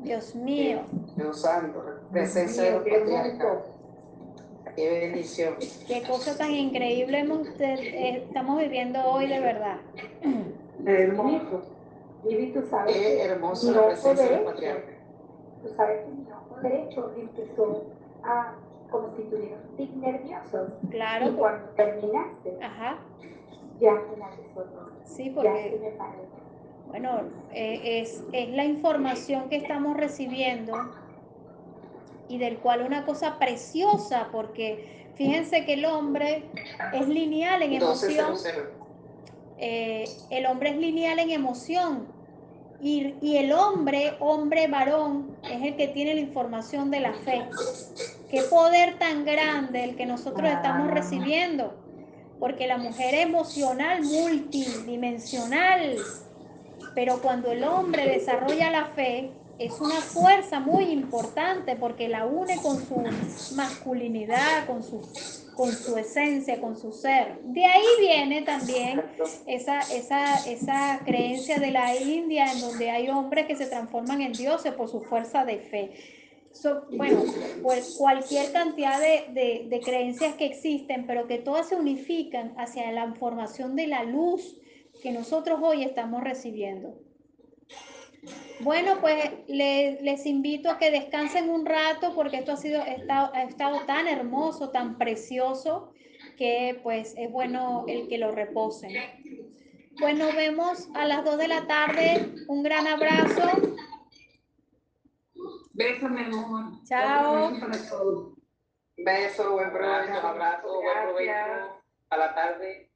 Dios mío. Dios santo, presencia de los. Qué bendición. Qué cosa tan increíble hemos, eh, estamos viviendo hoy de verdad. Hermoso. Y tú sabes Qué hermosa la presencia del patriarca. Tú sabes que mi ojo derecho empezó a como si tuviera un tic nervioso. Claro. Y cuando terminaste, Ajá. ya finalizó todo. Sí, Ya se porque, me paró. Bueno, eh, es, es la información que estamos recibiendo y del cual una cosa preciosa, porque fíjense que el hombre es lineal en emoción. 1200. eh, el hombre es lineal en emoción y, y el hombre, hombre varón, es el que tiene la información de la fe. Qué poder tan grande el que nosotros estamos recibiendo, porque la mujer emocional, multidimensional, pero cuando el hombre desarrolla la fe, es una fuerza muy importante porque la une con su masculinidad, con su, con su esencia, con su ser. De ahí viene también esa, esa, esa creencia de la India en donde hay hombres que se transforman en dioses por su fuerza de fe. So, bueno, pues cualquier cantidad de, de, de creencias que existen, pero que todas se unifican hacia la formación de la luz que nosotros hoy estamos recibiendo. Bueno, pues le- les invito a que descansen un rato porque esto ha sido ha estado, ha estado tan hermoso, tan precioso que pues es bueno el que lo reposen. Pues nos vemos a las 2 de la tarde. Un gran abrazo. Besos, mi amor. Chao. Beso, buen provecho, abrazo, buen provecho. A la tarde.